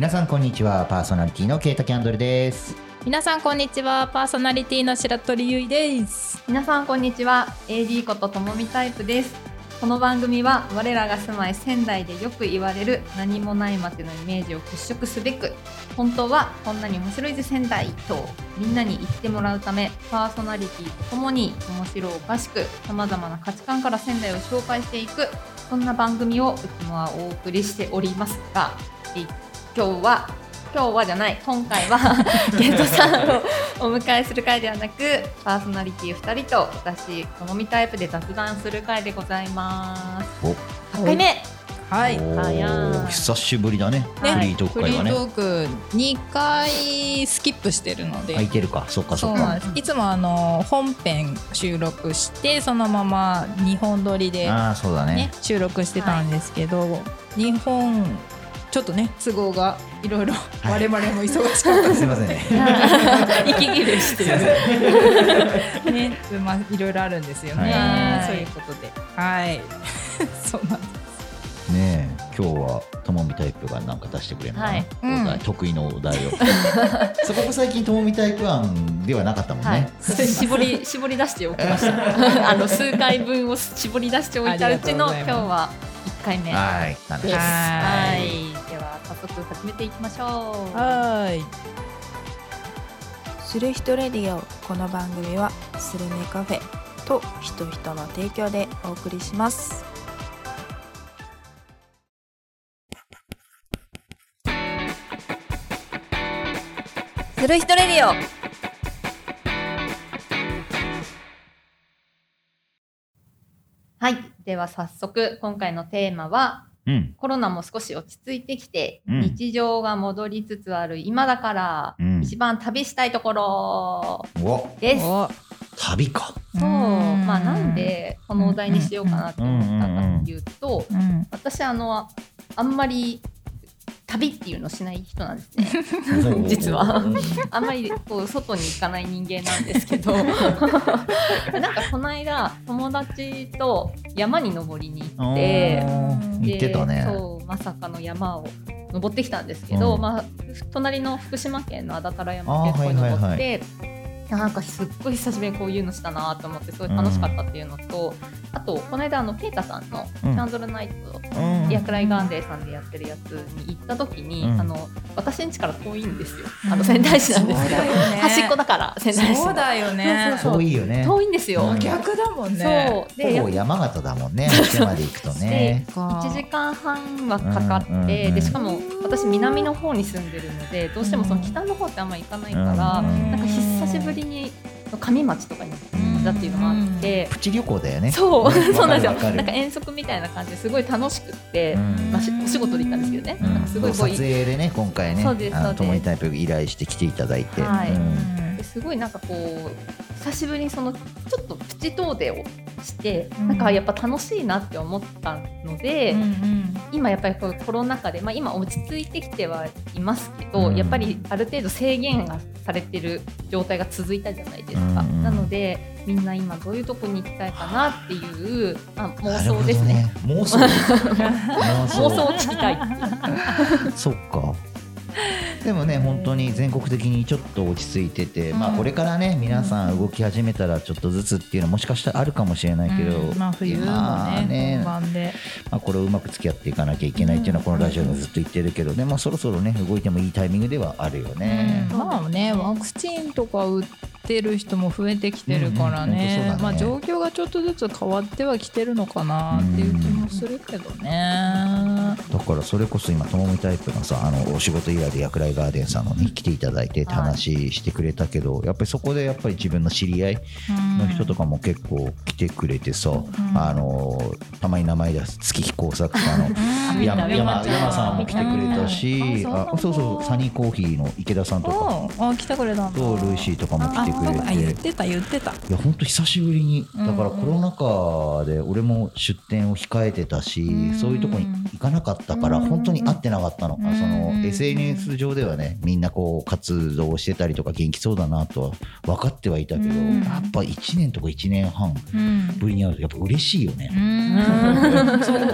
皆さんこんにちはパーソナリティのケイタキャンドルです。皆さんこんにちはパーソナリティの白鳥ゆいです。皆さんこんにちは AD ことともみタイプです。この番組は我らが住まい仙台でよく言われる何もない街のイメージを払拭すべく本当はこんなに面白いぜ仙台とみんなに言ってもらうためパーソナリティとともに面白おかしくさまざまな価値観から仙台を紹介していくそんな番組をいつもはお送りしておりますがえ今日は今日はじゃない今回は ゲストさんをお迎えする回ではなくパーソナリティ2人と私好みタイプで雑談する回でございます。お。8回目。はい。久しぶりだね。ね。フリートーフリーク会はね。トーク2回スキップしてるので。空いてるか。そっかそっか。そうなんです。いつもあの本編収録してそのまま2本撮りで、ああそうだね。ね、収録してたんですけど、2本ちょっとね都合がいろいろはい。我々も忙しかった。ですいません。ね 息切れしてる。ね、まあいろいろあるんですよね。はい。そういうことで、はい。そうなんです。ねえ今日はともみタイプがなんか出してくれるのはい。得意のお題を。そこも最近ともみタイプ案ではなかったもんね、はい、絞り絞り出しておきました。あの数回分を絞り出しておいたうちの今日は1回目。はい。なんです。ですはい早速始めていきましょう。はい。する人レディオこの番組はスルメカフェと人人の提供でお送りします。する人レディオ。はい。では早速今回のテーマはうん。コロナも少し落ち着いてきて、うん。日常が戻りつつある今だから、うん。一番旅したいところお。です。お。旅か。そう。うん。まあなんでこのお題にしようかなって思ったかっていうと、うん。私あのあんまり旅っていうのしない人なんですね。実は。う んあんまりこう外に行かない人間なんですけど。なんかこの間友達と山に登りに行って。あー言ってたね。でそうまさかの山を登ってきたんですけど、うん。まあ、隣の福島県の安達太良山っていうところにあーはい登って、はいなんかすっごい久しぶりにこういうのしたなと思ってすごい楽しかったっていうのと、あとこの間あのペータさんの「チうん。ャンドルナイト」うん。ヤクライガーデーさんでやってるやつに行った時に、うん。あの私ん家から遠いんですよ。あの仙台市なんですけど、ね。端っこだから仙台市の。そうだよね。そう遠いよね。遠いんですよ、うん。逆だもんね。そう。でほぼ山形だもんね。あっちまで行くとね。か1時間半はかかって、うんうんうん。でしかも私南の方に住んでるのでどうしてもその北の方ってあんま行かないから、うん。なんか久しぶりに上町とかに行っていうのもあって、プチ旅行だよね。そう。ねそうなんですよ。なんか遠足みたいな感じですごい楽しくって、うん。まあ、しお仕事で行ったんですけどね、うん。なんかすごいこ撮う影でね今回ねそうですあのそうです。共にタイプ依頼して来ていただいて、はい。すごいなんかこう久しぶりにそのちょっとプチ遠出をして、うん。なんかやっぱ楽しいなって思ったので、うんうん。今やっぱりこうコロナ禍で、まあ、今落ち着いてきてはいますけど、うん。やっぱりある程度制限がされてる状態が続いたじゃないですか、うん。なのでみんな今どういうとこに行きたいかなっていう、まあ、妄想ですね。妄想。妄 妄想を聞きたい そっかでもね本当に全国的にちょっと落ち着いてて、まあうんこれからね皆さん動き始めたらちょっとずつっていうのもしかしたらあるかもしれないけど、うんまあ冬もまあね本番で。まあ、これをうまく付き合っていかなきゃいけないっていうのはこのラジオでずっと言ってるけどね、まあ、そろそろね動いてもいいタイミングではあるよね。うんまあねワクチンとか打ってる人も増えてきてるからうんうんね,、まあ状況がちょっとずつ変わってはきてるのかなっていう気もするけどね。だからそれこそ今ともみタイプのさあのお仕事以来でヤクライガーデンさんのに来ていただいてって話してくれたけど、やっぱりそこでやっぱり自分の知り合いの人とかも結構来てくれてさ、あのたまに名前出す月飛行作家のうん。山山山さんも来てくれたし、うん。あそうそうサニーコーヒーの池田さんとか。おあ来てくれたんだ。とルーシーとかも来てくれああ言て。ってた言ってた。いや本当久しぶりにうんだからコロナ禍で俺も出店を控えてたし、うんそういうとこに行かなかったからうん本当に会ってなかったの、うんその SNS 上ではねみんなこう活動してたりとか元気そうだなとは分かってはいたけど、うんやっぱ1年とか1年半うん。ぶりに会うとやっぱ嬉しいよね。うんそう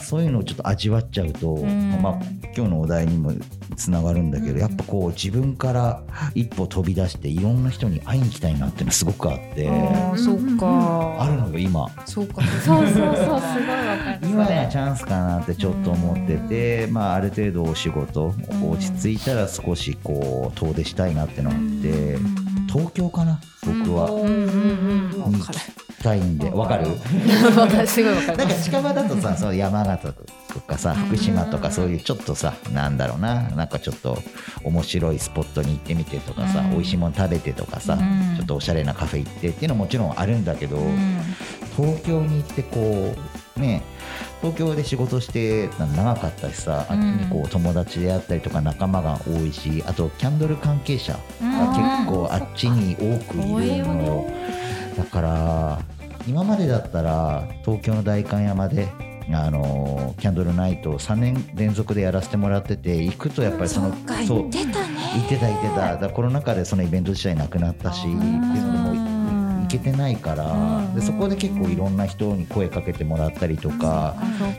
そういうのをちょっと味わっちゃうと、ん。まあ、今日のお題にもつながるんだけど、やっぱこう自分から一歩飛び出していろんな人に会いに行きたいなっていうのはすごくあって、あーそっか。あるのよ今。そうか。そうそうそうすごいわかる今がチャンスかなってちょっと思ってて、まあ、ある程度お仕事落ち着いたら少しこう遠出したいなってのがあって東京かな僕は。うんうんうん。に行きたいん。で わかる。すごいわかりなんか近場だとさその山形とかさ福島とかそういうちょっとさなんだろうな。なんかちょっと面白いスポットに行ってみてとかさ、うん。美味しいもの食べてとかさ、うん。ちょっとおしゃれなカフェ行ってっていうのももちろんあるんだけど、東京に行ってこうね東京で仕事して長かったしさあっちにこう友達であったりとか仲間が多いしあとキャンドル関係者が結構あっちに多くいるのよ。だから今までだったら東京の代官山であのキャンドルナイトを3年連続でやらせてもらってて行くとやっぱりそのそう出たね。行ってた行ってた。だからコロナ禍でそのイベント自体なくなったしっていうのでもう行けてないからでそこで結構いろんな人に声かけてもらったりとか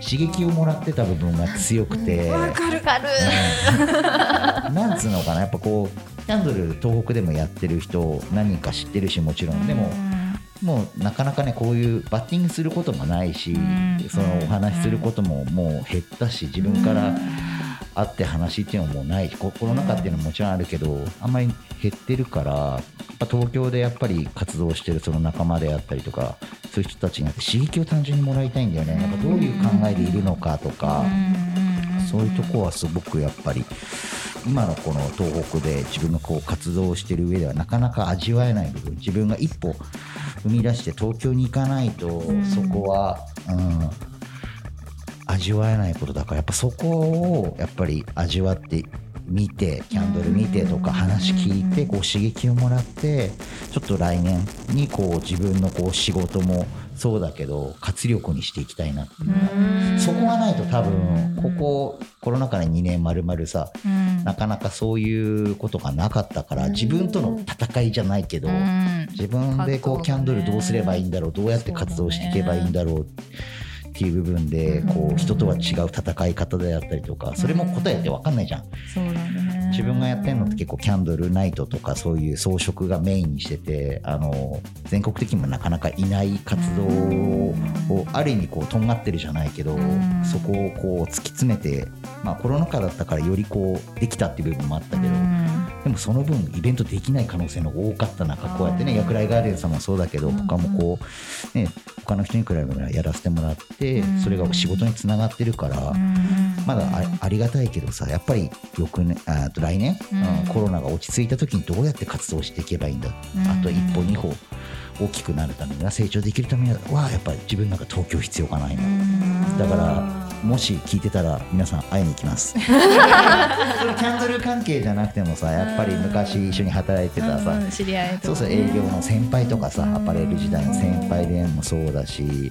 刺激をもらってた部分が強くて。わかるかる。うん。なんつうのかな。やっぱこうキャンドル東北でもやってる人何人か知ってるしもちろん。でももうなかなかねこういうバッティングすることもないしん。そのお話しすることももう減ったし自分から会って話っていうのももうないコロナ禍っていうのももちろんあるけどあんまり減ってるから東京でやっぱり活動してるその仲間であったりとかそういう人たちになって刺激を単純にもらいたいんだよね。なん。かどういう考えでいるのかとか。そういうとこはすごくやっぱり今のこの東北で自分がこう活動してる上ではなかなか味わえない部分自分が一歩踏み出して東京に行かないとそこは、うん、味わえないことだからやっぱそこをやっぱり味わって見てキャンドル見てとか話聞いてこう刺激をもらってちょっと来年にこう自分のこう仕事もそうだけど活力にしていきたいなっていうそこがないと多分ここコロナ禍で2年まるまるさなかなかそういうことがなかったから自分との戦いじゃないけど自分でこうキャンドルどうすればいいんだろうどうやって活動していけばいいんだろうっていう部分でこう人とは違う戦い方であったりとかそれも答えって分かんないじゃん。そうだね自分がやってるのって結構キャンドルナイトとかそういう装飾がメインにしててあの全国的にもなかなかいない活動をある意味こうとんがってるじゃないけどん。そこをこう突き詰めて、まあ、コロナ禍だったからよりこうできたっていう部分もあったけどでもその分イベントできない可能性の多かった中こうやってね薬来ガーデンさんもそうだけど他もこうね他の人に比べたらやらせてもらってそれが仕事につながってるから。まだあありがたいけどさやっぱり翌年あと来年、うん。うんコロナが落ち着いた時にどうやって活動していけばいいんだ、あと一歩二歩大きくなるためには成長できるためにはやっぱり自分なんか東京必要かないな、だからもし聞いてたら皆さん会いに行きます。キャンドル関係じゃなくてもさやっぱり昔一緒に働いてたさ、知り合いそうそう営業の先輩とかさアパレル時代の先輩でもそうだし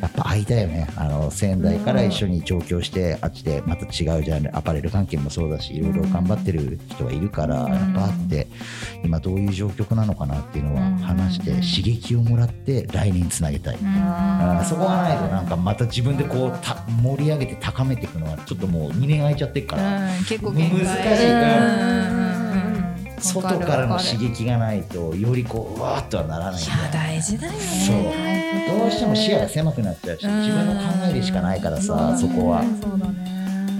やっぱ会いたいよね。あの仙台から一緒に上京してあっちでまた違うジャンルアパレル関係もそうだしいろいろ頑張ってる人はいるからやっぱ会って今どういう状況なのかなっていうのは話して刺激をもらって来年につなげたい。そこがないとなんかまた自分でこうた盛り上げて高めていくのはちょっともう2年空いちゃってるから。結構難しいうん外からの刺激がないとよりこううわーっとはならないんだよね大事だよねどうしても視野が狭くなっちゃうし自分の考えでしかないからさそこは。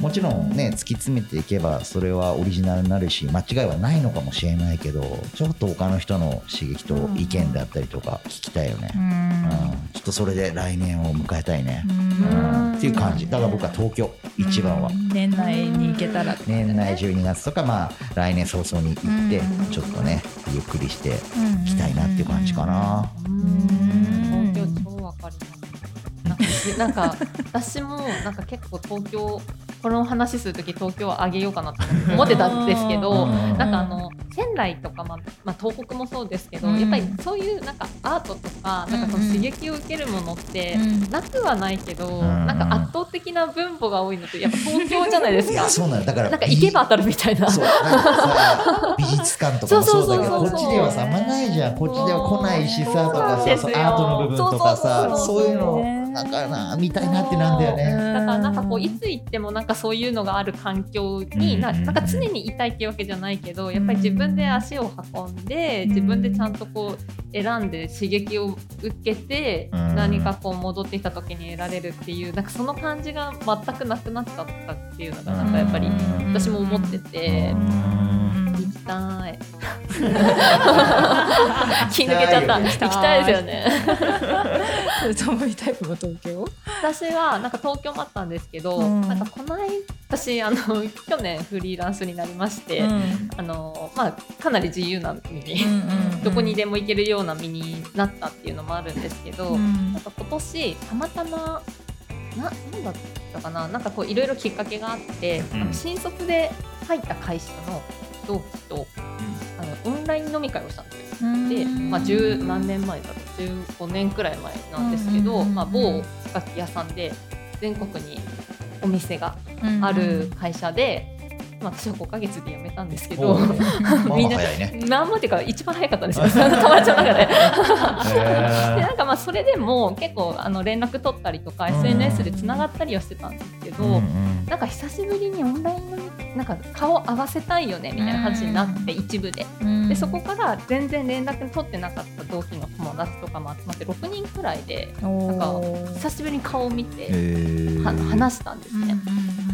もちろんね突き詰めていけばそれはオリジナルになるし間違いはないのかもしれないけどちょっと他の人の刺激と意見であったりとか聞きたいよね、ううん。んちょっとそれで来年を迎えたいね、うん。っていう感じ。だから僕は東京一番は。年内に行けたら。年内12月とか、まあ、来年早々に行ってうん。ちょっとねゆっくりしていきたいなっていう感じかな。東京超わかります。なんか私もなんか結構東京この話する時東京はあげようかなと思ってたんですけど、うん。なんかあの仙台とか、まあまあ、東北もそうですけど、うん。やっぱりそういうなんかアートとかなんかその刺激を受けるものってうん。なくはないけど、ん。なんか圧倒的な分母が多いのってやっぱ東京じゃないですいやか。そうなのだからなんか行けば当たるみたいな。そうなんかさ美術館とかもそうだけどそうそうそうそう。こっちではさあんまないじゃん。こっちでは来ないしさとかさアートの部分とかさそうそうそうそうそう。いうのなんかなみたいなってなんだよね。だからなんかこういつ行ってもなんかそういうのがある環境になうんなんか常にいたいっていうわけじゃないけどやっぱり自分で足を運んで自分でちゃんとこう選んで刺激を受けてうん。何かこう戻ってきた時に得られるっていうなんかその感じが全くなくなっちゃったっていうのがなんかやっぱりうん私も思っててうん。行きたい。気抜けちゃった。行きたいですよねともみタイプも東京？私はなんか東京もあったんですけど、うん。なんかこの間私あの 去年フリーランスになりまして、うん。あのまあ、かなり自由な身に、うんどこにでも行けるような身になったっていうのもあるんですけど、うん。なんか今年たまたまななんだったかな？なんかこういろいろきっかけがあって、うん。あの新卒で入った会社の同期とあのオンライン飲み会をしたんですよ。で、まあ、十何年前だろう15年くらい前なんですけど、まあ、某楽器屋さんで全国にお店がある会社で、まあ、私は5ヶ月で辞めたんですけど。みんなね。まあまあっていうか一番早かったんですよ。友達の中で。でへ なんかまあそれでも結構あの連絡取ったりとかうん。SNS でつながったりはしてたんですけど、んうん。なんか久しぶりにオンラインのなんか顔合わせたいよねみたいな話になって一部で。でそこから全然連絡取ってなかった同期の友達とかも集まって6人くらいでなんか久しぶりに顔を見て話したんですね。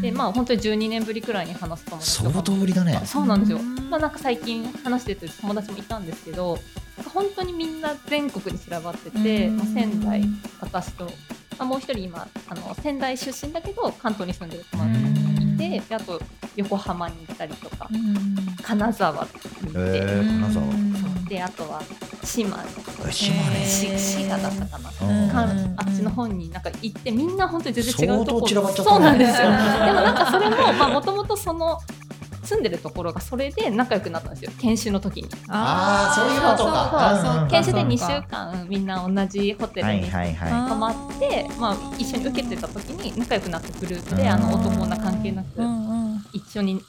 でまあ本当に12年ぶりくらいに話す友達と相当ぶりだね。そうなんですよ、うん。まあ、なんか最近話してて友達もいたんですけどなんか本当にみんな全国に散らばってて、まあ、仙台私と、まあ、もう一人今あの仙台出身だけど関東に住んでる友達もいて、であと横浜に行ったりとか金沢に行って、へー金沢であとは島。滋賀だったかな。うん。かあっちの方になんか行ってみんな本当に全然違うとこ相当散らばっちゃった。ねそうなんですよ。でもなんかそれもまあもともとその住んでるところがそれで仲良くなったんですよ。研修の時に。あー。そういうことか。そうそううんう。ん。研修で2週間みんな同じホテルはいにはいは泊まって、まあ、一緒に受けてた時に仲良くなったグループであの男女関係なく一緒に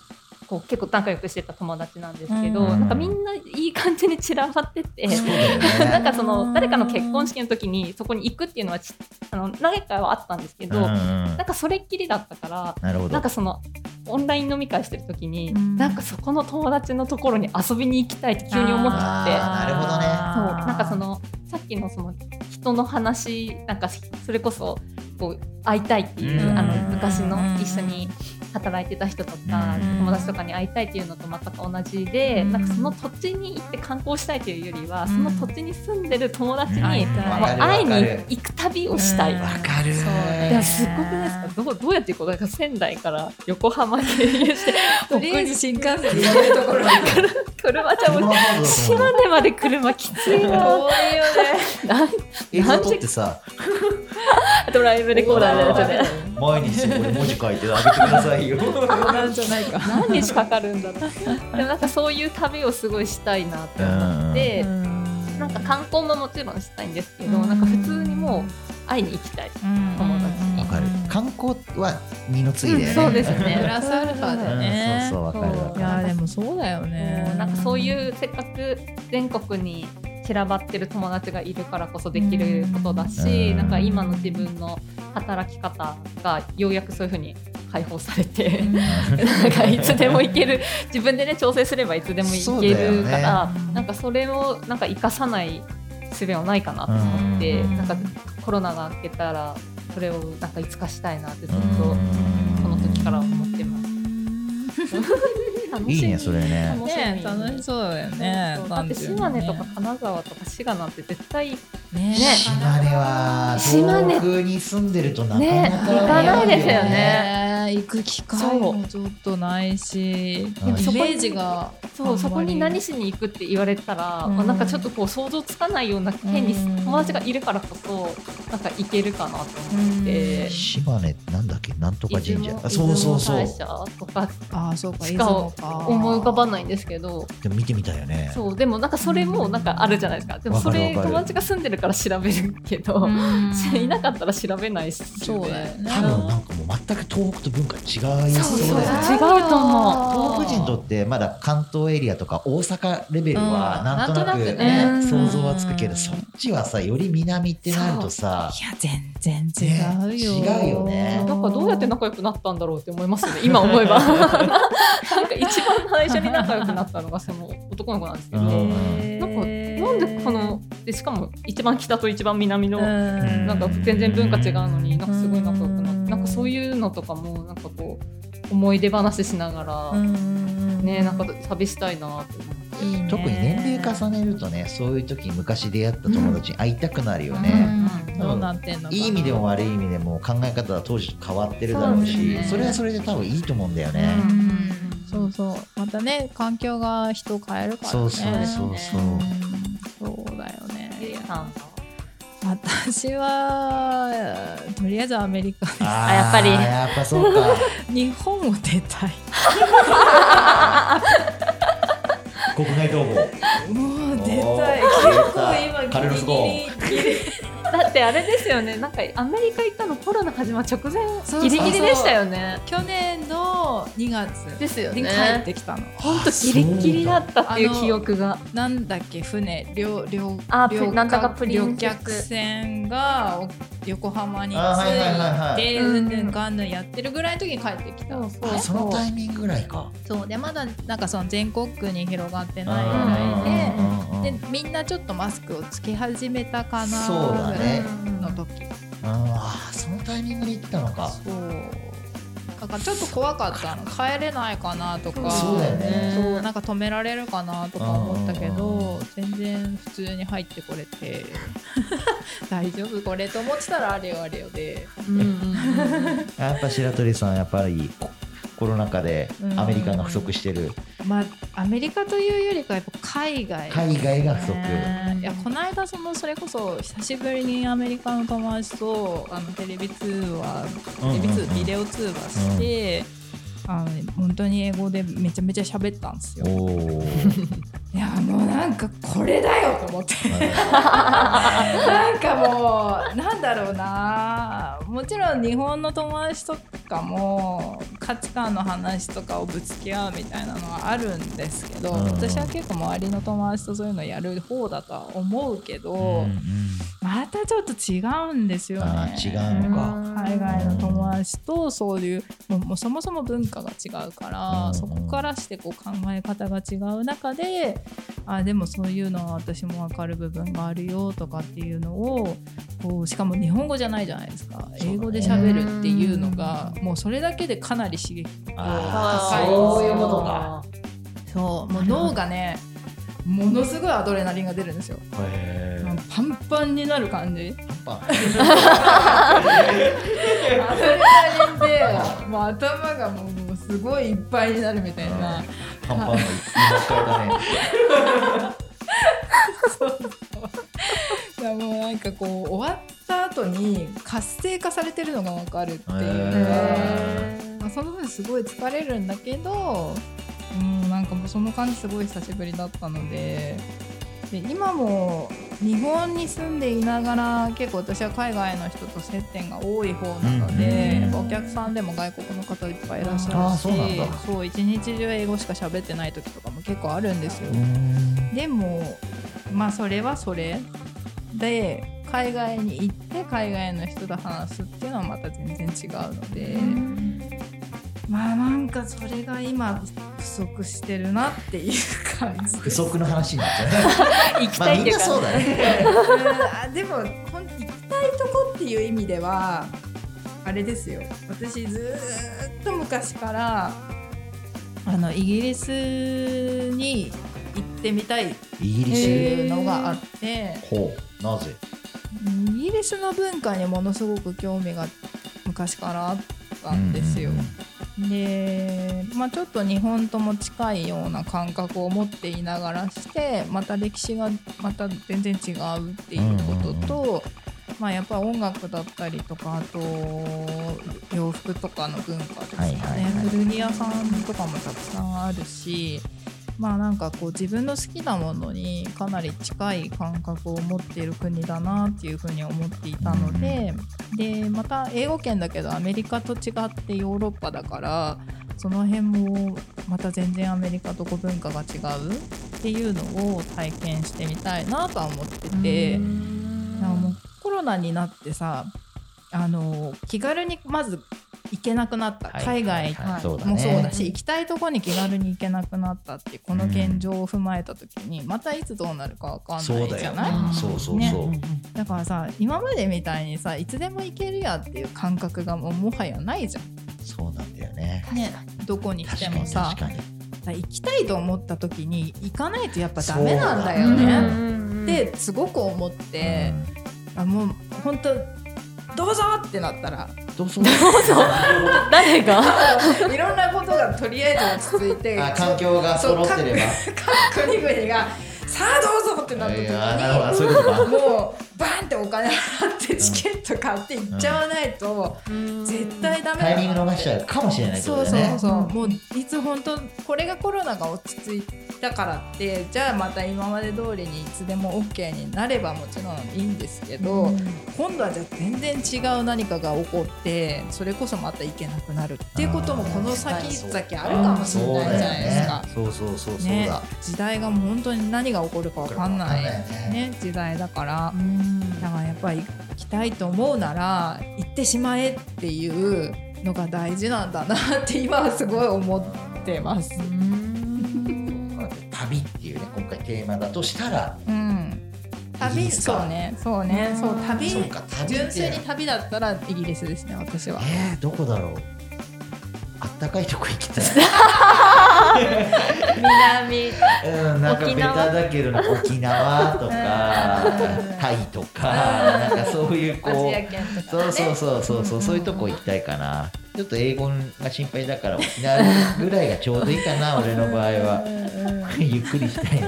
こう結構仲良くしてた友達なんですけど、うん。なんかみんないい感じに散らばってて。なんかその誰かの結婚式の時にそこに行くっていうのはちあの何回はあったんですけど、うんうん。なんかそれっきりだったからなんかそのオンライン飲み会してる時に、うん。なんかそこの友達のところに遊びに行きたいって急に思っちゃってなるほどね。そうなんかそのさっきのその人の話なんかそれこそこう会いたいっていう、うん。あの昔の一緒に働いてた人とか、うん。友達とかに会いたいっていうのと全く同じで、うん。なんかその土地に行って観光したいというよりは、うん。その土地に住んでる友達に、会い。に行く旅をしたい。うん。わかる。すっごくないですか？どうどうやってこうなんか仙台から横浜経由してとりあえず新幹線で行けるところに。車じゃ島根まで車きついな。遠いよ 映像撮ってさ、ドライブレコーダーでやつで毎日これ文字書いてあげてくださいよ。なんじゃないか。何日かかるんだろう でもなんかそういう旅をすごいしたいなって思ってなんか観光ももちろんしたいんですけどなんか普通にもう会いに行きたい友達に。わかる。観光は二の次だよね。そうですね。プラスアルファでね。うんそうそうわかるわそういやでもそうだよね。なんかそういうせっかく全国に散らばってる友達がいるからこそできることだし、うん。なんか今の自分の働き方がようやくそういうふうに解放されて、なんかいつでも行ける。自分でね調整すればいつでも行けるから、ね。なんかそれをなんか生かさない術はないかなと思って、うん。なんかコロナが明けたらそれをなんかいつかしたいなってずっうん。とこの時から思ってます。楽しみ。いいねそれね。楽しみ。ね楽しそうだよねだって島根とか金沢とか滋賀なんて絶対ね。ね。島根は島根。遠くに住んでるとなかなかね行かないですよね行く機会もちょっとないしでもイメージがそうそこに何しに行くって言われたら、うん。まあなんかちょっとこう想像つかないような県にうん。友達がいるからこそなんか行けるかなと思って。島根なんだっけ？なんとか神社。そうそうそう。社とか。ああそうかしか思い浮かばいないんですけど。でも見てみたいよね。そうでもなんかそれもなんかあるじゃないですか。でもそれ友達が住んでるから調べるけど、いなかったら調べないっすよね。そうだよね。多分なんかもう全く東北と文化違いそうだよね。違うと思う。東北人にとってまだ関東エリアとか大阪レベルはうん。なんとなくなんとなくね。ね想像はつくけどそっちはさより南ってなるとさいや全然違うよ、ね違うよね。なんかどうやって仲良くなったんだろうって思いますね 今思えば。なんか一番最初に仲良くなったのがその男の子なんですけど、うん。なんかなんでこのでしかも一番北と一番南の、うん。なんか全然文化違うのになんかすごい仲かそういうのとかもなんかこう思い出話しながら、ねなんか旅したいなと思って。特に年齢重ねるとねそういう時に昔出会った友達に会いたくなるよね、うんどうなってんのかな。いい意味でも悪い意味でも考え方は当時と変わってるだろうしね。それはそれで多分いいと思うんだよね、うんそうそう。またね環境が人を変えるからね。そうそうそうそう。うん。そうだよね私はとりあえずアメリカです。あーやっぱり。やっぱそうか。日本を出たい。国外逃亡もう出たい。結構今カルロスゴーンギリギリだってあれですよね。なんかアメリカ行ったのコロナ始まる直前ギリギリでしたよね。去年の2月ですよね。に帰ってきたの。本当ギリギリだったっていう記憶が。なんだっけ船両両あ両なんとかプリンセス。旅客船がお横浜に着いはいはいはい。いてうんうんぬんかんぬんやってるぐらいの時に帰ってきた。そうそう。あそのタイミングぐらいか。そう。でまだなんかその全国区に広がってないぐうんらいででみんなちょっとマスクをつけ始めたかなぐらいの時。あーそのタイミングで行ったのか。そうだからちょっと怖かった。の帰れないかなとか。そうだよね。そうなんか止められるかなとか思ったけど全然普通に入ってこれて。大丈夫これと思ってたらあれよあれよで。うんうんうんやっぱ白鳥さんやっぱりココロナ禍でうん。アメリカが不足してる。まあアメリカというよりかやっぱ海外。海外が不足。ね。いやこの間そのそれこそ久しぶりにアメリカの友達とあのテレビ通話テレビ通うんうん。うんビデオ通話して、あの本当に英語でめちゃめちゃ喋ったんですよ。いやもうなんかこれだよと思って。なんかもうなんだろうな。もちろん日本の友達とかも価値観の話とかをぶつけ合うみたいなのはあるんですけど、うん。私は結構周りの友達とそういうのやる方だとは思うけど、うんうん。またちょっと違うんですよあね。ー違うのか。海外の友達とそういうもうもうそもそも文化が違うから、うんそこからしてこう考え方が違う中であでもそういうのは私も分かる部分があるよとかっていうのをこうしかも日本語じゃないじゃないですか。英語で喋るっていうのがもうそれだけでかなり刺激あ高いそういうことか。そう。もう脳がねものすごいアドレナリンが出るんですよ。パンパンになる感じ。パ アドレナリンでもう頭がもうすごいいっぱいになるみたいな。パンパンの言い換えだね いやもうなんかこう終わった後に活性化されてるのがわかるっていうまあ、その分すごい疲れるんだけど、うん、なんかもうその感じすごい久しぶりだったので。で今も日本に住んでいながら結構私は海外の人と接点が多い方なので、うんお客さんでも外国の方いっぱいいらっしゃるしそう一日中英語しか喋ってない時とかも結構あるんですよ。うん。でもまあそれはそれ。で海外に行って海外の人と話すっていうのはまた全然違うので、まあなんかそれが今不足してるなっていう感じ不。足の話になっちゃうね。行きたいっていうか、そうだね。あでも行きたいとこっていう意味ではあれですよ。私ずーっと昔からあのイギリスに行ってみたいっイギリてスいうのがあって。ほう。なぜ？イギリスの文化にものすごく興味が昔からあったんですよ。うんうんで、まあ、ちょっと日本とも近いような感覚を持っていながらしてまた歴史がまた全然違うっていうことと、まあ、やっぱ音楽だったりとかあと洋服とかの文化ですよね、はいはいはい。古着屋さんとかもたくさんあるしまあなんかこう自分の好きなものにかなり近い感覚を持っている国だなっていうふうに思っていたので、でまた英語圏だけどアメリカと違ってヨーロッパだからその辺もまた全然アメリカとこう文化が違うっていうのを体験してみたいなとは思ってて。なんかもうコロナになってさあの気軽にまず行けなくなった、はい海外はい。そうだもそうだねし、行きたいところに気軽に行けなくなったってこの現状を踏まえた時に、またいつどうなるかわかんないじゃない？うん。そうそうそう、ね。だからさ今までみたいにさいつでも行けるやっていう感覚がもうもはやないじゃそうなんだよね。ん、ね、どこに来確かにてもさ確かにだから行きたいと思った時に行かないとやっぱダメなんだよね。ってすごく思って、あもう本当どうぞってなったらどうぞ 誰が？いろんなことがとりあえず落ち着いて。あ環境が揃ってれば。各国々がさあどうぞってなった時にもうバーンってお金払ってチケット買って行っちゃわないと絶対ダメタイだミング逃しちゃうかもしれないそうそうそう、もういつ本当これがコロナが落ち着いたからってじゃあまた今まで通りにいつでも OK になればもちろんいいんですけど、今度はじゃあ全然違う何かが起こってそれこそまた行けなくなるっていうこともこの先々あるかもしれないじゃないですか。そうそうそうそうね。だ、時代がもう本当に何が起こるかわかんないね。ね。時代だから。だからやっぱり行きたいと思うなら行ってしまえっていうのが大事なんだなって今はすごい思ってます。旅っていうね今回テーマだとしたら。うん。旅そうね。そうね。そう旅。純粋に旅だったらイギリスですね私は。えー、どこだろう？あったかいとこ行きたい。南。うん、なんかベタだけど沖縄。とかタイとかなんかそういうこう圏とか、そうそうそうそうそうそういうとこ行きたいかな。ちょっと英語が心配だから沖縄ぐらいがちょうどいいかな俺の場合は。ゆっくりしたいな。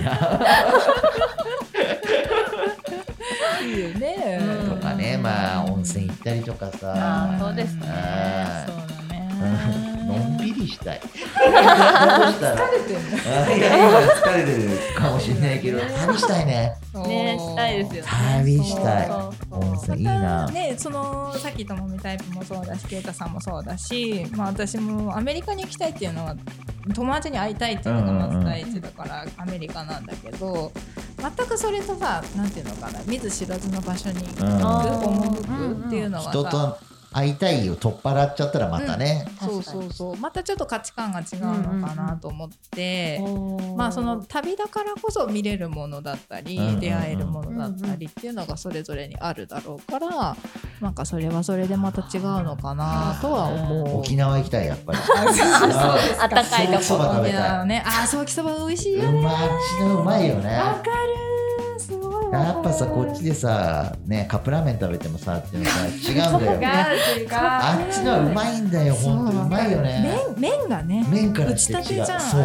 いいよね。とかねまあ温泉行ったりとかさ。そうですね。あそうだーね。りしたい。疲れてる。疲れてるかもしれないけど旅したいね。ねしたいですよね。旅したい。そうそう温泉い。いな。ね、そのさっきともみタイプもそうだし啓太さんもそうだし、まあ、私もアメリカに行きたいっていうのは友達に会いたいっていうのがまず第一だからアメリカなんだけど全くそれとさなんていうのかな見ず知らずの場所に行くうん。赴くっていうのはさ、人と会いたいを取っ払っちゃったらまたね、そうそうそう。またちょっと価値観が違うのかなと思って。おーまあその旅だからこそ見れるものだったり、うんうんうん出会えるものだったりっていうのがそれぞれにあるだろうからなんかそれはそれでまた違うのかなとは思う。沖縄行きたいやっぱり。あったかいとこ。そば食べいやたいね、あー、ソーキそば美味しいよね。うまいよね。わかる。やっぱさこっちでさねカップラーメン食べてもさっていうのさ違うんだよ 違う違う。あっちのはうまいんだよほんとうまいよね麺麺がね。麺から打して違うちたてじゃんそう。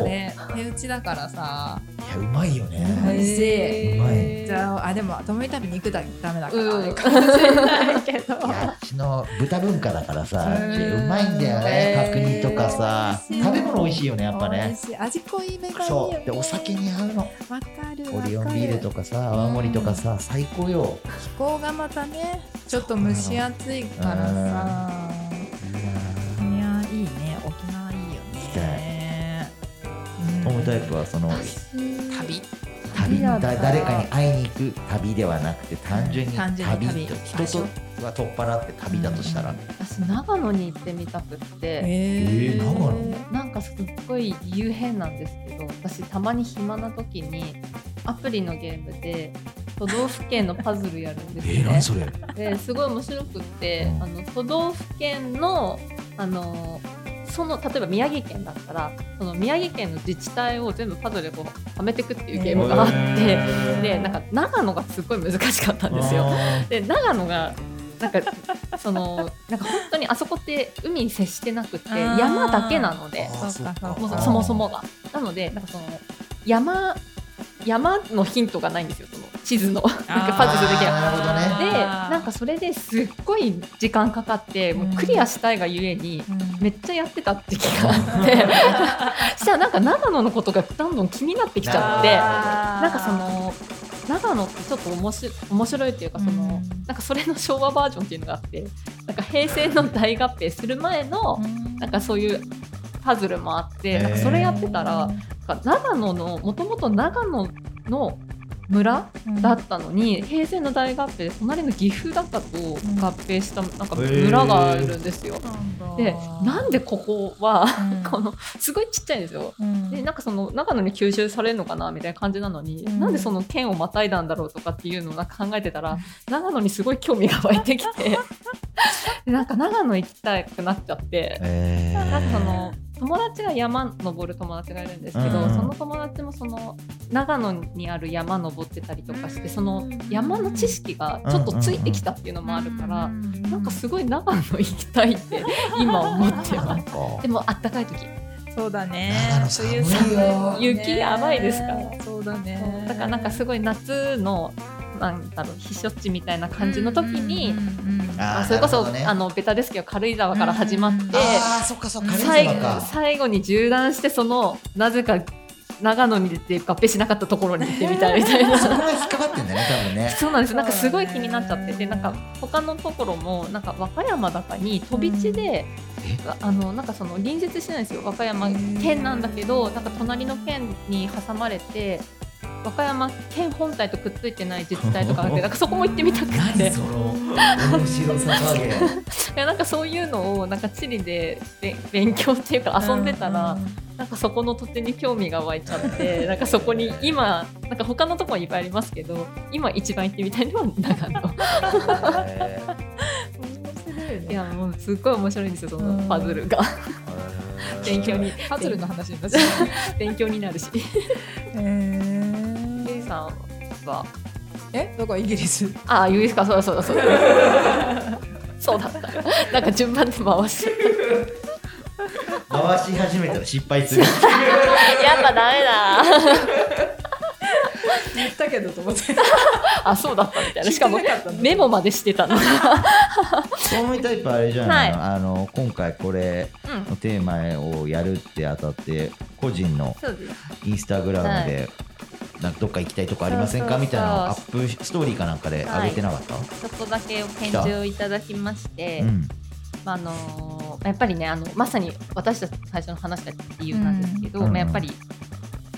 手打ちだからさ。やうまいよ美ね味しい。うまい。じゃああでもともみ食べ肉だダメだから、うん。あれかもしれないけど。いやあっちの豚文化だからさうまいんだよね角煮とかさ。食べ物美味しいよねやっぱ美ね味しい。味濃いめがいいよそう。ね。でお酒に合うの。わかるわかる。オリオンビールとかさ泡盛とかさ最高よ。気候がまたねちょっと蒸し暑いからさ。ホームタイプはその旅。旅。だ。誰かに会いに行く旅ではなくて単純に旅。旅。と人とは取っ払って旅だとしたら。私長野に行ってみたくって。えー長野？なんかすっごい理由変なんですけど私たまに暇な時にアプリのゲームで都道府県のパズルやるんですね。それ？ですごい面白くって、うん。あの都道府県のあのその例えば宮城県だったらその宮城県の自治体を全部パズルでこうはめていくっていうゲームがあって、でなんか長野がすごい難しかったんですよ。で長野がなんかそのなんか本当にあそこって海に接してなくて山だけなので。そもうそもが。なのでなんかその山山のヒントがないんですよ地図のなんかパズルできな。あーなるほどね。でなんかそれですっごい時間かかってもうクリアしたいがゆえにめっちゃやってた時期があって。そしたらなんか長野のことがどんどん気になってきちゃってななんかその長野ってちょっと面白い面白いっていうかその、うん。なんかそれの昭和バージョンっていうのがあってなんか平成の大合併する前のなんかそういうパズルもあって、なんかそれやってたらなんか長野のもともと長野の村だったのに、平成の大合併で隣の岐阜だったと合併したなんか村があるんですよ。でなんでここは、このすごいちっちゃいんですよ。でなんかその長野に吸収されるのかなみたいな感じなのに、うん。なんでその県をまたいだんだろうとかっていうのをなんか考えてたら、長野にすごい興味が湧いてきて でなんか長野行きたくなっちゃって。えー。なんかその友達が山登る友達がいるんですけど、その友達もその長野にある山登ってたりとかしてその山の知識がちょっとついてきたっていうのもあるから、なんかすごい長野行きたいって 今思ってます。でもあったかい時。そうだね。冬寒いよ。雪やばいですから。そうだね。だからなんかすごい夏のなんだろう避暑地みたいな感じの時に、まあ、それこそ、なるほどね。あのベタですけど軽井沢から始まって、最後に縦断してそのなぜか長野に出て合併しなかったところに行ってみたいみたいな。そこが引っかかってんだね多分ね。そうなんですなんかすごい気になっちゃって。てなんか他のところもなんか和歌山だかに飛び地で、あのなんかその隣接してないんですよ。和歌山県なんだけどなんか隣の県に挟まれて和歌山県本体とくっついてない自治体とかあって なんかそこも行ってみたくて。何その面白さ加減。いやなんかそういうのをなんか地理でべ勉強っていうか遊んでたら、なんかそこの土地に興味が湧いちゃって なんかそこに今なんか他のところいっぱいありますけど今一番行ってみたいのは長野。えいやもうすっごい面白いんですよそのうん。パズルが。ー。勉強にパズルの話になっちゃう。勉強になるし。えゆいさんは。え？どこイギリス。ああゆいですか。そうだそうだそうだ。そうだった。なんか順番で回して回し始めたら失敗する。やっぱダメだ。言ったけどと思って。あそうだったみたいな。しかもメモまでしてたの。そういうタイプあれじゃない。の、あの今回これうん。のテーマをやるってあたって個人のインスタグラムで、なんかどっか行きたいとこありませんか？みたいなのをアップストーリーかなんかで上げてなかった、ちょっとだけお返事をいただきまして、うん。まああのやっぱりねあのまさに私たち最初の話した理由なんですけど、うん。まあ、やっぱり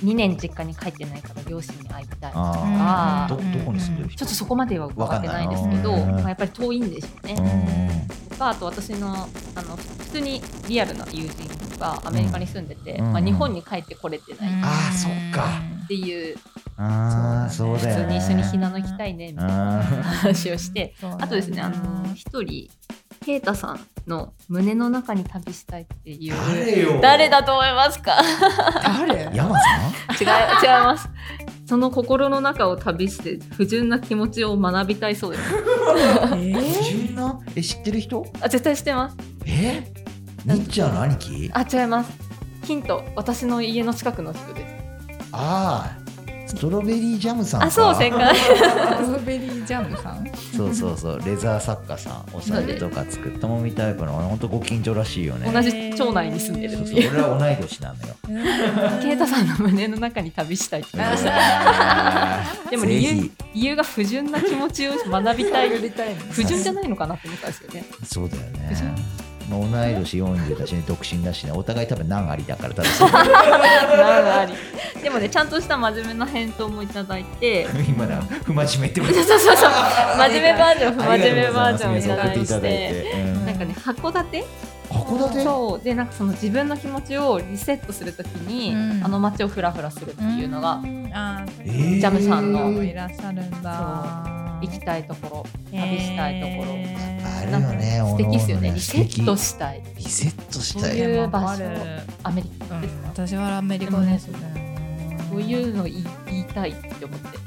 2年実家に帰ってないから両親に会いたいとあかどどこに住んでる人？ちょっとそこまでは分かってないんですけど、まあ、やっぱり遠いんでしょううね。ん。とかあと私のあの普通にリアルな友人がアメリカに住んでて、うん。まあ、日本に帰ってこれてないっあーそっか。ていう、ああそうだよね。普通に一緒にひなの行きたいねみたいなあ話をしてあとですねあの一人ケイタさんの胸の中に旅したいっていう誰よ。誰だと思いますか？誰？ー山さ違い違います。その心の中を旅して不純な気持ちを学びたいそうですん不純な？え知ってる人？あ絶対してます。え？ニッチャーの兄貴？あ違います。ヒント。私の家の近くの人です。ああストロベリージャムさんか。あそう正解。ストロベリージャムさん？そうそうそう。レザー作家さんお酒とか作ったもみタイプの本当ご近所らしいよね。同じ町内に住んでるそうっていう。そう俺は同い年なのよ。ケイタさんの胸の中に旅したいって。言いましたあーでも理由理由が不純な気持ちを学びたい。やりたいの。不純じゃないのかなって思ったんですよね。そうだよ不純？ねまあ同い年40だしね独身だしねお互い多分難ありだから多分あり。でもねちゃんとした真面目な返答もいただいて。今だ不真面目ってこと。そうそうそう。そう真面目バージョン不真面目バージョンをいただいていただいて。てうん。なんかね函館？函館？そう。でなんかその自分の気持ちをリセットするときに、うん。あの街をフラフラするっていうのがあえー。ジャムさんの。ーいらっしゃるんだ行きたいところ旅したいところ、あるよね素敵ですよね。リセットしたい。リセットしたい。そういう場所。アメリカですか、私はアメリカですね。そういうのを言い言いたいって思って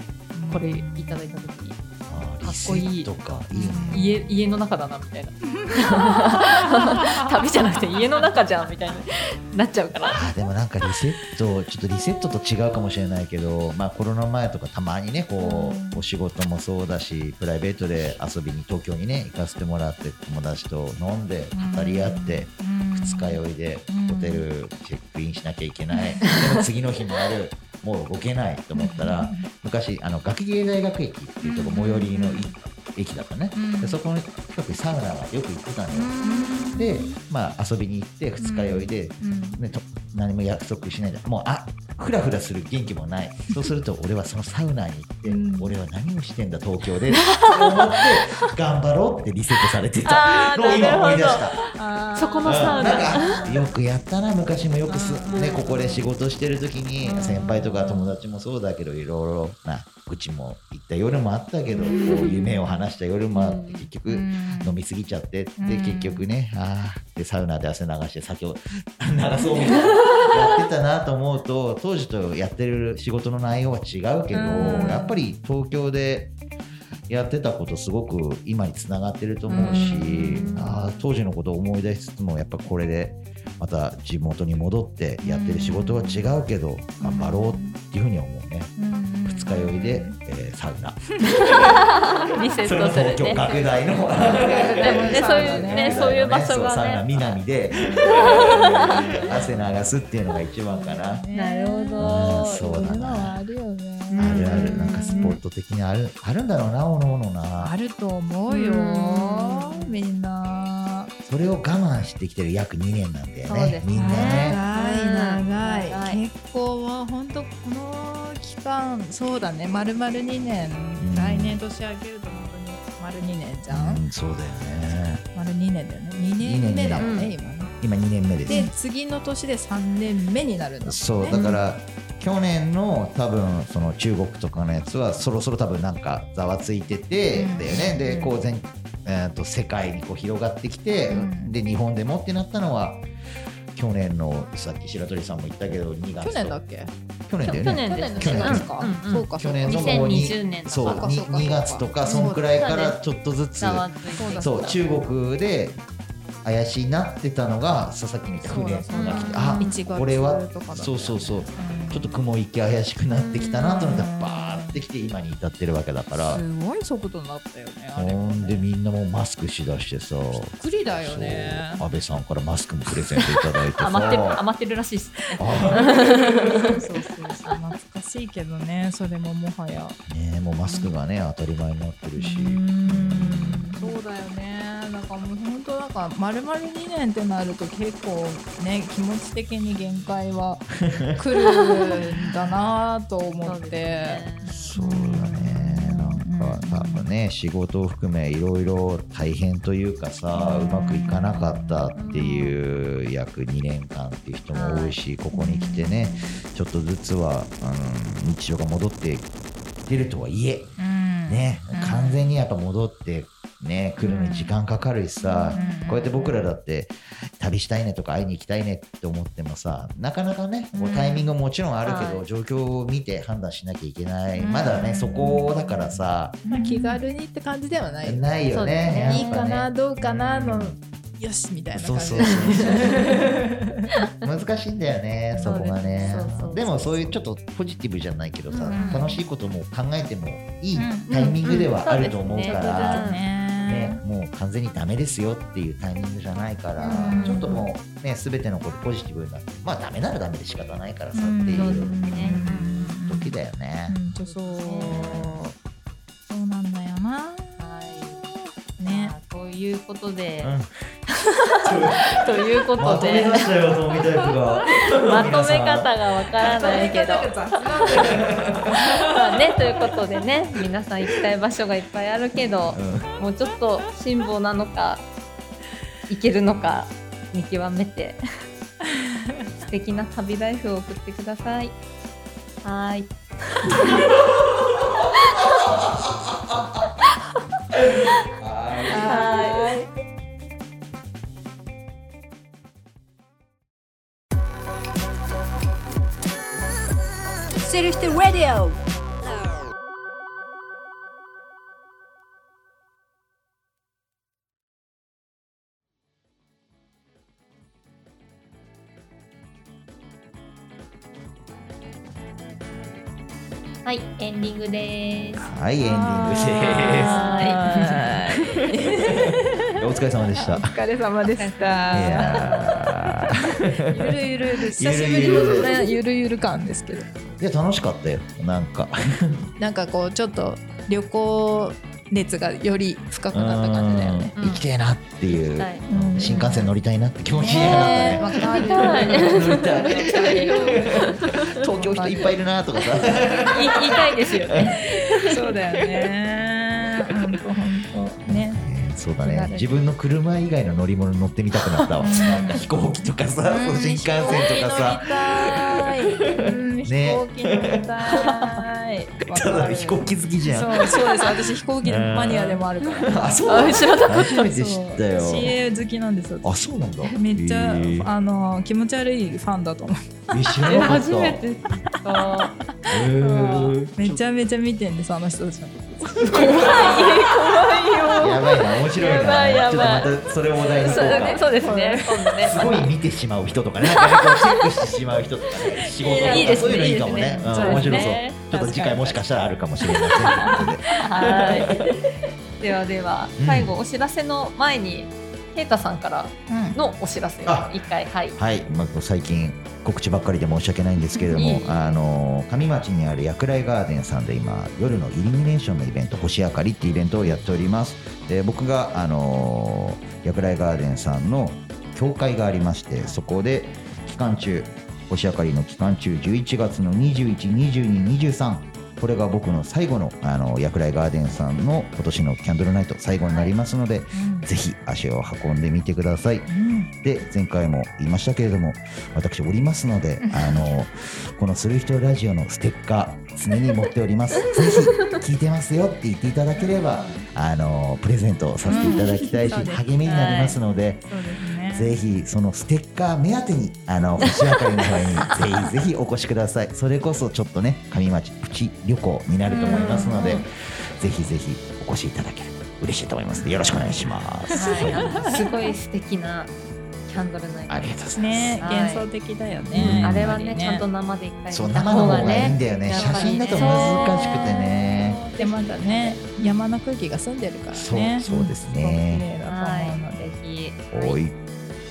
これいただいた時。にあかっこいい。リセットかいいね家家の中だなみたいな。旅じゃなくて家の中じゃんみたいになっちゃうから。あでもなんかリセットちょっとリセットと違うかもしれないけど、まあ、コロナ前とかたまにねこうお仕事もそうだしプライベートで遊びに東京にね行かせてもらって友達と飲んで語り合って二日酔いでホテルチェックインしなきゃいけない。でも次の日もあるもう動けないと思ったら昔あの学芸大学駅っていうとこ最寄りの駅だったね。でそこの近くにサウナがよく行ってたのよ。でまあ遊びに行って二日酔いでね、と何も約束しないでもうあふらふらする元気もない。そうすると俺はそのサウナに行って、うん。俺は何をしてんだ東京でって思って 頑張ろうってリセットされてた。のを今思い出した。そこのサウうん。ナなんかよくやったな昔もよくす、うん。ね、ここで仕事してる時にうん。先輩とか友達もそうだけどいろいろな愚痴も言った夜もあったけど、こう夢を話した夜もあって結局飲みすぎちゃってってうん。結局ねあーでサウナで汗流して酒を 流そうみたいなやってたなと思うと当時とやってる仕事の内容は違うけどうん。やっぱり東京でやってたことすごく今につながってると思うしうん。あー当時のことを思い出しつつもやっぱこれでまた地元に戻ってやってる仕事は違うけど頑張ろうっていうふうに思うね二日酔いで、えーサウナ。リセットする東京ね学大の。でもねそういうねそういう場所がそうサウナね南で 汗流すっていうのが一番かな。なるほうんどそうだな。あるよね。あるある。なんかスポット的にあるあるんだろうなおのおのな。あると思うよ。うん。みんな。それを我慢してきてる約2年なんだよね。ね。みんなね。長い長い。長い。結構は本当この期間そうだね。丸々2年、ん。来年年明けると本当に丸2年じゃん、うんそうだよね。丸2年だよね。2年目だもんね二今ね。今2年目です。で次の年で3年目になるんだね。そうだから去年の多分その中国とかのやつはそろそろ多分なんかざわついててうん。だよね。でうん。こう全えーと世界にこう広がってきてうん。で日本でもってなったのは去年のさっき白鳥さんも言ったけど2月去年だっけ？去年だよね。去年です去年去年か、うんうん。そうかそうか去年のもうに2020年だ。そう。そうかそうか。そうか 2, 月とかそんくらいからちょっとずつそう中国で怪しいなってたのがささっき見た船が来て。あ1月これは？そうそうそう。うん。ちょっと雲行き怪しくなってきたなと思ったらうんバーってきて今に至ってるわけだから。すごい速度になったよねあれ。ほもんでみんなもうマスクしだしてさ。びっくりだよね。安倍さんからマスクもプレゼントいただいてさ。余ってる余ってるらしいです。あそうそうそうそう懐かしいけどねそれももはや。ねもうマスクがね当たり前になってるし。そうだよねだからもう本当なんか丸々2年ってなると結構ね気持ち的に限界は 来るんだなと思って。そうだね。なんか多分ね仕事を含めいろいろ大変というかさうまくいかなかったっていう約2年間っていう人も多いしここに来てねちょっとずつは、うん、日常が戻ってきてるとはいえうん。ねうん。完全にやっぱ戻ってね来るのに時間かかるしさうん。こうやって僕らだって旅したいねとか会いに行きたいねって思ってもさなかなかねこうタイミングももちろんあるけど、はい。状況を見て判断しなきゃいけない、うん。まだねそこだからさ。まあ気軽にって感じではない。よね。ないよね。いいやっぱね。かなどうかなのよしみたいなそうそうそうそう。難しいんだよねそこがね。でもそういうちょっとポジティブじゃないけどさ、うん。楽しいことも考えてもいいうん。タイミングではあると思ううんうん。から、そうですね、もう完全にダメですよっていうタイミングじゃないから、うん。ちょっともうね全てのことポジティブになってまあダメならダメで仕方ないからさうんっていそう時だよね。うん。とそう。そうなんだよな。はい。ね。まあということで、うん ということでしたよ、トミタイプが。まとめ方がわからないけど まあねということでね皆さん行きたい場所がいっぱいあるけど、うんもうちょっと辛抱なのか行けるのか見極めて 素敵な旅ライフを送ってください。はーい。はーい。してる人ラディオはいエンディングです。はいエンディングです。はい。お疲れ様でした。お疲れ様でした。ゆるゆるです。久しぶりのゆるゆる感ですけど。いや楽しかったよ。なんか。なんかこうちょっと旅行熱がより深くなった感じだよね。うん。行きたいなっていう。はい。うん新幹線乗りたいなって気持ちになったね。東京人いっぱいいるなとかさ。言い言いたいですよね。そうだよね。本当本当。ね。そうだね。自分の車以外の乗り物に乗ってみたくなったわなんか飛行機とかさ新幹線とかさうん飛ね行機乗りたい。ただ飛行機好きじゃん。そうそうです。私飛行機マニアでもあるから。あそう。なんだ知らなかっ初めて知ったよ。CA 好きなんですよ。あそうなんだ。めっちゃ、あの気持ち悪いファンだと思知らなかった。初めて知った。へーめちゃめちゃ見てんですあの人たちのこと。怖い怖いよ。やばいな面白いな。やばいやばい。ちょっとまたそれ題にそうですね。今度ね。すごい見てしまう人とかね、チェックしてしまう人とかね、仕事いいですいうのいいかもね。うん面白そうね。ちょっと次回もしかしたらあるかもしれませんということで。はい。ではではうん最後お知らせの前にケイタさんからのお知らせをあ一回はい。はい、まあ、最近告知ばっかりで申し訳ないんですけれどもあの上町にある薬来ガーデンさんで今夜のイルミネーションのイベント星明かりっていうイベントをやっております。で、僕があの薬来ガーデンさんの教会がありまして、そこで期間中星明かりの期間中11月の21、22、23これが僕の最後のあの薬来ガーデンさんの今年のキャンドルナイト最後になりますので、ぜひ足を運んでみてください。で前回も言いましたけれども私おりますのであのこの「する人ラジオ」のステッカー常に持っております。ぜひ聞いてますよって言っていただければあのプレゼントさせていただきたいし、うん。励みになりますので、そうですね。ぜひそのステッカー目当てにあの星明かりの方に ぜひぜひお越しくださいそれこそちょっとね上町プチ旅行になると思いますのでうんぜひぜひお越しいただけると嬉しいと思いますよろしくお願いします。はい すごい素敵なキャンドルナイトありがとうございます。ね、はい幻想的だよね。うんあれはねやっぱりちゃんと生で一回そう生の方がいいんだよね。写やっぱり真だと難しくてね。でまだね山の空気が澄んでるからそうね。そうですすごく綺ね。麗だと思うので。ぜひおい。はいし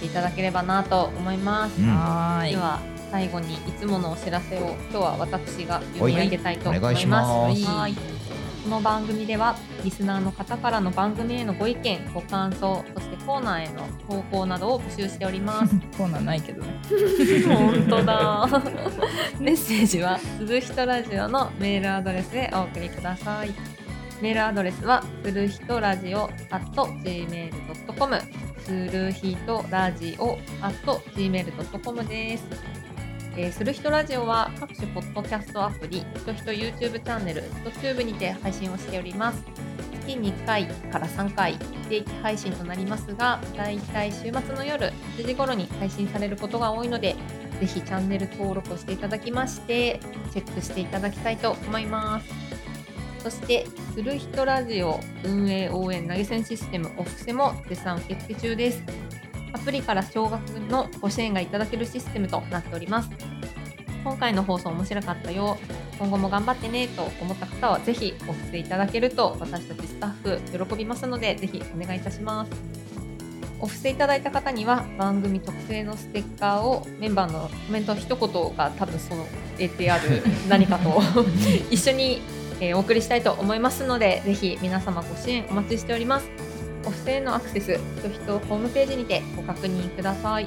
ていただければなと思います。うんはーい。では最後にいつものお知らせを今日は私が読み上げたいと思います。はいお願いしますはいこの番組ではリスナーの方からの番組へのご意見、ご感想、そしてコーナーへの投稿などを募集しております。コーナーないけどね。本当だ。メッセージはする人ラジオのメールアドレスでお送りください。メールアドレスはする人ラジオ at gmail.com する人ラジオ at gmail.com です。えーする人ラジオは各種ポッドキャストアプリ、ひとひと YouTube チャンネル、ひとチューブにて配信をしております。月に1回から3回定期配信となりますが、だいたい週末の夜8時頃に配信されることが多いので、ぜひチャンネル登録をしていただきまして、チェックしていただきたいと思います。そして、する人ラジオ運営応援投げ銭システムオフセも絶賛受付中です。アプリから少額のご支援がいただけるシステムとなっております。今回の放送面白かったよ。今後も頑張ってねと思った方はぜひお布施いただけると私たちスタッフ喜びますのでぜひお願いいたします。お布施いただいた方には番組特製のステッカーをメンバーのコメント一言が多分その得てある何かと 一緒に、えーお送りしたいと思いますのでぜひ皆様ご支援お待ちしております。お布施へのアクセス、ひとひとホームページにてご確認ください。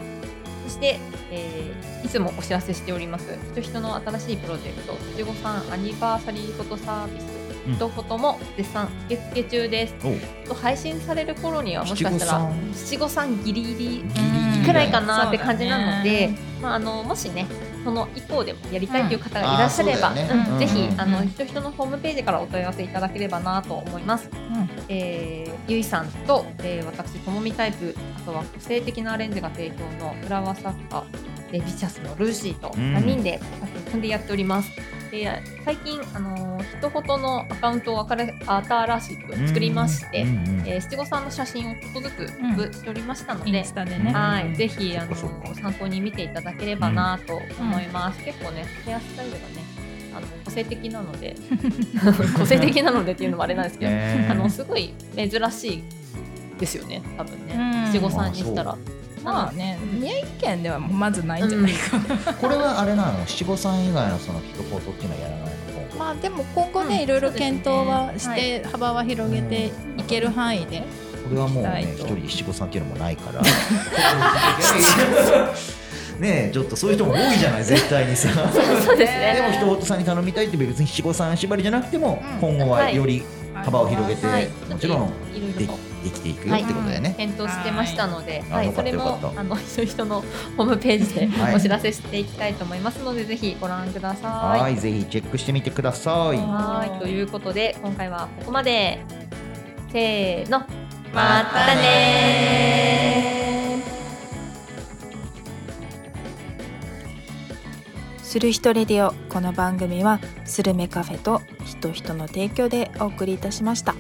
そして、えーいつもお知らせしております、ひとひとの新しいプロジェクト、七五三アニバーサリーフォトサービス、うんひとフォトも絶賛受付中です。と配信される頃にはもしかしたら七五三ギリギリくらいかなって感じなので、まあ、あのもしねその一方でもやりたいという方がいらっしゃれば、ねうん。ぜひうんあのひとひとのホームページからお問い合わせいただければなと思います。えーゆいさんと、えー私ともみタイプあとは個性的なアレンジが定評のフラワー作家レビチャスのルーシーとうん。3人で組んでやっております。で最近あのひとフォトのアカウントを新しく作りまして、うんうんえー七五三の写真をちょっとずつアップしておりましたのイで、ンスタでね。はい、ぜひあのそっかそっか。参考に見ていただければなと思います。結構ねヘアスタイルがねあの個性的なので 個性的なのでっていうのもあれなんですけど、ねあのすごい珍しいですよね多分ね。うん。七五三にしたら。まあね宮城県ではまずないんじゃないか。な、これはあれなの？七五三以外のそのヒットフォトっていうのはやらないのまあでも今後ね、うん。いろいろ検討はして幅は広げていける範囲で、これはもうねはい一人で七五三っていうのもないから。ねえちょっとそういう人も多いじゃない？絶対にさ。そうですね。でも一言さんに頼みたいって別に七五三縛りじゃなくても、うん。今後はより幅を広げて、はい。もちろんでいろいろとできていくよってことだよね、検討してましたので、はい、それもあの人人の ホームページではい。お知らせしていきたいと思いますので、ぜひご覧ください。はい。ぜひチェックしてみてください。はい。ということで今回はここまで。せーの。またねする人レディオ。この番組はスルメカフェと人人の提供でお送りいたしました